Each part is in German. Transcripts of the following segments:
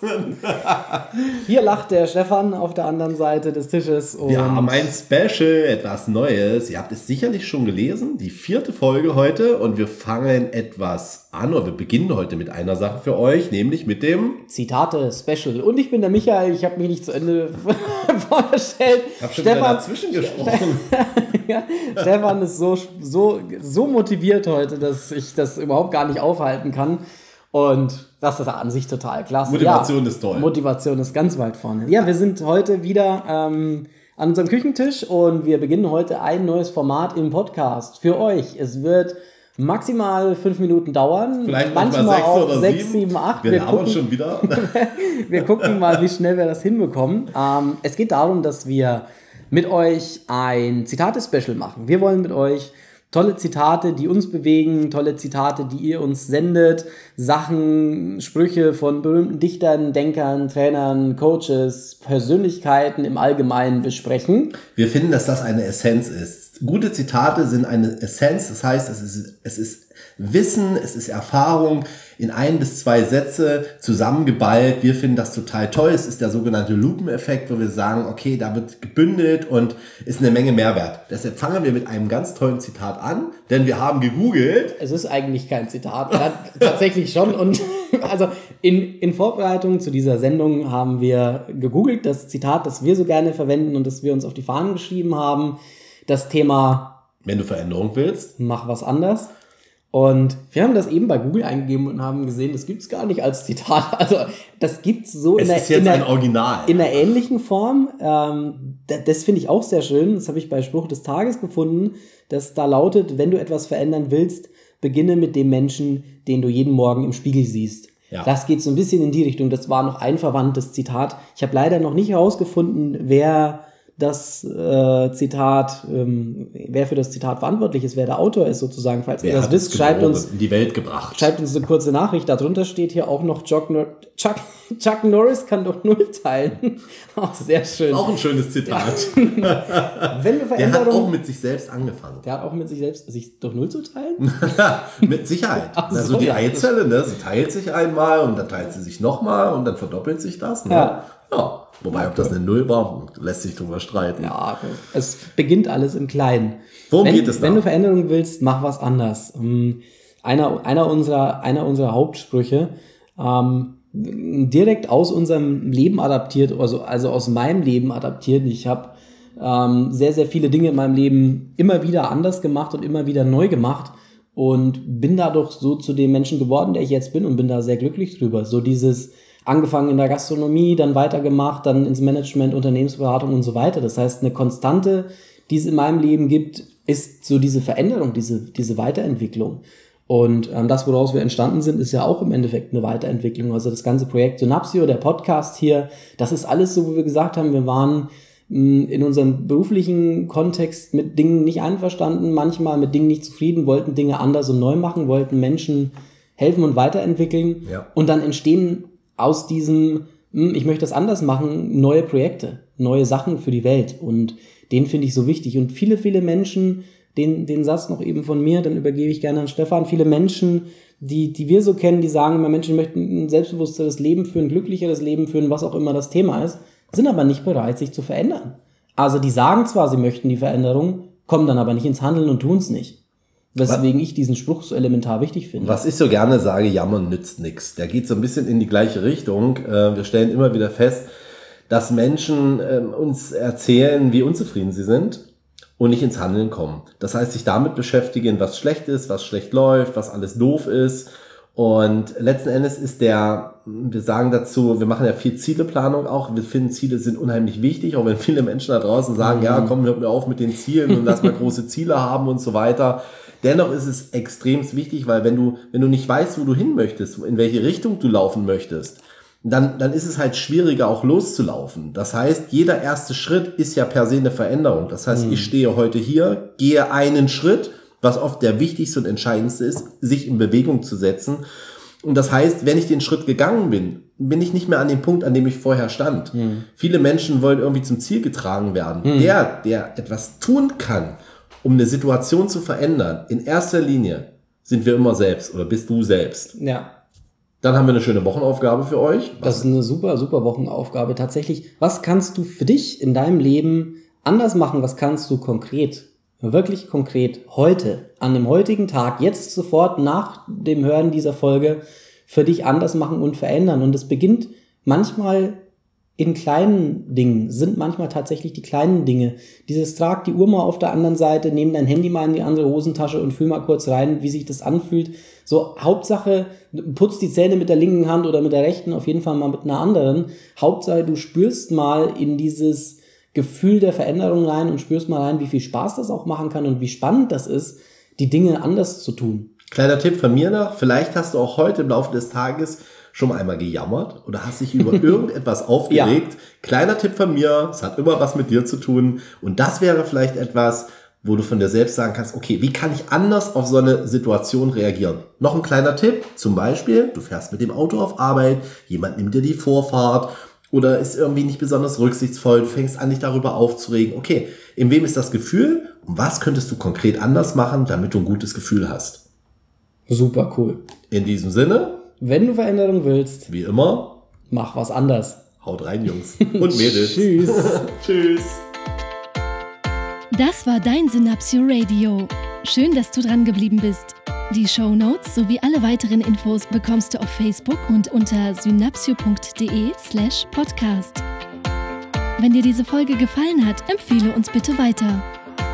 Hier lacht der Stefan auf der anderen Seite des Tisches. Und Wir haben ein Special, etwas Neues. Ihr habt es sicherlich schon gelesen, die vierte Folge heute. Und wir fangen etwas an, oder wir beginnen heute mit einer Sache für euch, nämlich mit dem Zitate-Special. Und ich bin der Michael, ich habe mich nicht zu Ende vorgestellt. Ich habe schon Stefan, dazwischen gesprochen. ja, Stefan ist so, so, so motiviert heute, dass ich das überhaupt gar nicht aufhalten kann. Und das ist an sich total klasse. Motivation ja, ist toll. Motivation ist ganz weit vorne. Ja, wir sind heute wieder ähm, an unserem Küchentisch und wir beginnen heute ein neues Format im Podcast für euch. Es wird maximal fünf Minuten dauern. Vielleicht manchmal sechs auch oder sechs, sieben, acht. Wir, wir gucken schon wieder. wir gucken mal, wie schnell wir das hinbekommen. Ähm, es geht darum, dass wir mit euch ein Zitate-Special machen. Wir wollen mit euch tolle Zitate, die uns bewegen, tolle Zitate, die ihr uns sendet, Sachen, Sprüche von berühmten Dichtern, Denkern, Trainern, Coaches, Persönlichkeiten im Allgemeinen besprechen. Wir finden, dass das eine Essenz ist. Gute Zitate sind eine Essenz, das heißt, es ist, es ist Wissen, es ist Erfahrung in ein bis zwei Sätze zusammengeballt. Wir finden das total toll. Es ist der sogenannte Lupeneffekt, wo wir sagen, okay, da wird gebündelt und ist eine Menge Mehrwert. Deshalb fangen wir mit einem ganz tollen Zitat an, denn wir haben gegoogelt. Es ist eigentlich kein Zitat, tatsächlich schon. Und also in, in Vorbereitung zu dieser Sendung haben wir gegoogelt, das Zitat, das wir so gerne verwenden und das wir uns auf die Fahnen geschrieben haben. Das Thema wenn du Veränderung willst, mach was anders. Und wir haben das eben bei Google eingegeben und haben gesehen, das gibt's gar nicht als Zitat. Also das gibt's so es in, ist der, jetzt in, ein Original. in einer ähnlichen Form. Ähm, das, das finde ich auch sehr schön. Das habe ich bei Spruch des Tages gefunden, dass da lautet, wenn du etwas verändern willst, beginne mit dem Menschen, den du jeden Morgen im Spiegel siehst. Ja. Das geht so ein bisschen in die Richtung. Das war noch ein verwandtes Zitat. Ich habe leider noch nicht herausgefunden, wer das äh, Zitat, ähm, wer für das Zitat verantwortlich ist, wer der Autor ist sozusagen, falls wer ihr das wisst, schreibt uns in die Welt gebracht. Schreibt uns eine kurze Nachricht. Darunter steht hier auch noch Chuck, Nor Chuck, Chuck Norris kann doch null teilen. auch sehr schön. Auch ein schönes Zitat. Ja. Wenn wir der hat auch mit sich selbst angefangen. Der hat auch mit sich selbst, sich durch null zu teilen? mit Sicherheit. Ach also die ja. Eizelle, ne, sie teilt sich einmal und dann teilt sie sich nochmal und dann verdoppelt sich das. Ne? Ja. Ja. Wobei, ob das eine Null war, lässt sich drüber streiten. Ja, es beginnt alles im Kleinen. Worum wenn, geht es da? Wenn du Veränderungen willst, mach was anders. Ähm, einer, einer, unserer, einer unserer Hauptsprüche, ähm, direkt aus unserem Leben adaptiert, also, also aus meinem Leben adaptiert. Ich habe ähm, sehr, sehr viele Dinge in meinem Leben immer wieder anders gemacht und immer wieder neu gemacht und bin dadurch so zu dem Menschen geworden, der ich jetzt bin und bin da sehr glücklich drüber. So dieses, angefangen in der Gastronomie, dann weitergemacht, dann ins Management, Unternehmensberatung und so weiter. Das heißt, eine Konstante, die es in meinem Leben gibt, ist so diese Veränderung, diese, diese Weiterentwicklung. Und ähm, das, woraus wir entstanden sind, ist ja auch im Endeffekt eine Weiterentwicklung. Also das ganze Projekt Synapsio, der Podcast hier, das ist alles so, wo wir gesagt haben, wir waren mh, hm, in unserem beruflichen Kontext mit Dingen nicht einverstanden, manchmal mit Dingen nicht zufrieden, wollten Dinge anders und neu machen, wollten Menschen helfen und weiterentwickeln. Ja. Und dann entstehen aus diesem, hm, ich möchte das anders machen, neue Projekte, neue Sachen für die Welt. Und den finde ich so wichtig. Und viele, viele Menschen, den, den Satz noch eben von mir, dann übergebe ich gerne an Stefan, viele Menschen, die, die wir so kennen, die sagen immer, Menschen möchten ein selbstbewussteres Leben führen, glücklicheres Leben führen, was auch immer das Thema ist, sind aber nicht bereit, sich zu verändern. Also die sagen zwar, sie möchten die Veränderung, kommen dann aber nicht ins Handeln und tun es nicht. Weswegen was, ich diesen Spruch so elementar wichtig finde. Was ich so gerne sage, jammern nützt nichts. Der geht so ein bisschen in die gleiche Richtung. Äh, wir stellen immer wieder fest, dass Menschen ähm, uns erzählen, wie unzufrieden sie sind und nicht ins Handeln kommen. Das heißt, sich damit beschäftigen, was schlecht ist, was schlecht läuft, was alles doof ist. Und letzten Endes ist der, wir sagen dazu, wir machen ja viel Zieleplanung auch. Wir finden Ziele sind unheimlich wichtig, auch wenn viele Menschen da draußen sagen, mhm. ja, komm, hört mir auf mit den Zielen und lass mal große Ziele haben und so weiter. Dennoch ist es extrem wichtig, weil wenn du, wenn du nicht weißt, wo du hin möchtest, in welche Richtung du laufen möchtest, dann, dann ist es halt schwieriger auch loszulaufen. Das heißt, jeder erste Schritt ist ja per se eine Veränderung. Das heißt, ich stehe heute hier, gehe einen Schritt, was oft der wichtigste und entscheidendste ist, sich in Bewegung zu setzen. Und das heißt, wenn ich den Schritt gegangen bin, bin ich nicht mehr an dem Punkt, an dem ich vorher stand. Viele Menschen wollen irgendwie zum Ziel getragen werden. Der, der etwas tun kann, um eine Situation zu verändern, in erster Linie sind wir immer selbst oder bist du selbst. Ja, Dann haben wir eine schöne Wochenaufgabe für euch. das ist eine super, super Wochenaufgabe. Tatsächlich, was kannst du für dich in deinem Leben anders machen? Was kannst du konkret, wirklich konkret heute, an dem heutigen Tag, jetzt sofort nach dem Hören dieser Folge für dich anders machen und verändern? Und es beginnt manchmal in kleinen Dingen, sind manchmal tatsächlich die kleinen Dinge. Dieses trag die Uhr mal auf der anderen Seite, nehm dein Handy mal in die andere Hosentasche und fühl mal kurz rein, wie sich das anfühlt. So, Hauptsache, putz die Zähne mit der linken Hand oder mit der rechten, auf jeden Fall mal mit einer anderen. Hauptsache, du spürst mal in dieses Gefühl der Veränderung rein und spürst mal rein, wie viel Spaß das auch machen kann und wie spannend das ist, die Dinge anders zu tun. Kleiner Tipp von mir noch, vielleicht hast du auch heute im Laufe des Tages schon mal einmal gejammert oder hast dich über irgendetwas aufgeregt. Kleiner Tipp von mir, es hat immer was mit dir zu tun und das wäre vielleicht etwas, wo du von dir selbst sagen kannst, okay, wie kann ich anders auf so eine Situation reagieren? Noch ein kleiner Tipp, zum Beispiel, du fährst mit dem Auto auf Arbeit, jemand nimmt dir die Vorfahrt oder ist irgendwie nicht besonders rücksichtsvoll, du fängst an, dich darüber aufzuregen. Okay, in wem ist das Gefühl und was könntest du konkret anders machen, damit du ein gutes Gefühl hast? Super cool. In diesem Sinne, Wenn du Veränderung willst, wie immer, mach was anders. haut rein, Jungs und Mädels. Tschüss. Tschüss. Das war dein Synapsio Radio. Schön, dass du dran geblieben bist. Die Show Notes sowie alle weiteren Infos bekommst du auf Facebook und unter synapsio.de slash podcast. Wenn dir diese Folge gefallen hat, empfehle uns bitte weiter.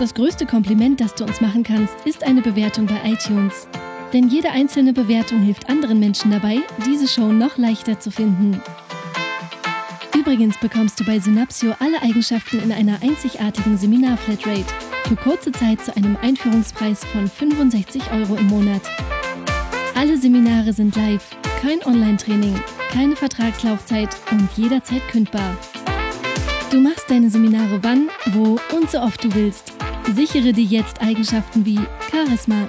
Das größte Kompliment, das du uns machen kannst, ist eine Bewertung bei iTunes. Denn jede einzelne Bewertung hilft anderen Menschen dabei, diese Show noch leichter zu finden. Übrigens bekommst du bei Synapsio alle Eigenschaften in einer einzigartigen Seminar-Flatrate für kurze Zeit zu einem Einführungspreis von 65 Euro im Monat. Alle Seminare sind live, kein Online-Training, keine Vertragslaufzeit und jederzeit kündbar. Du machst deine Seminare wann, wo und so oft du willst. Sichere dir jetzt Eigenschaften wie Charisma,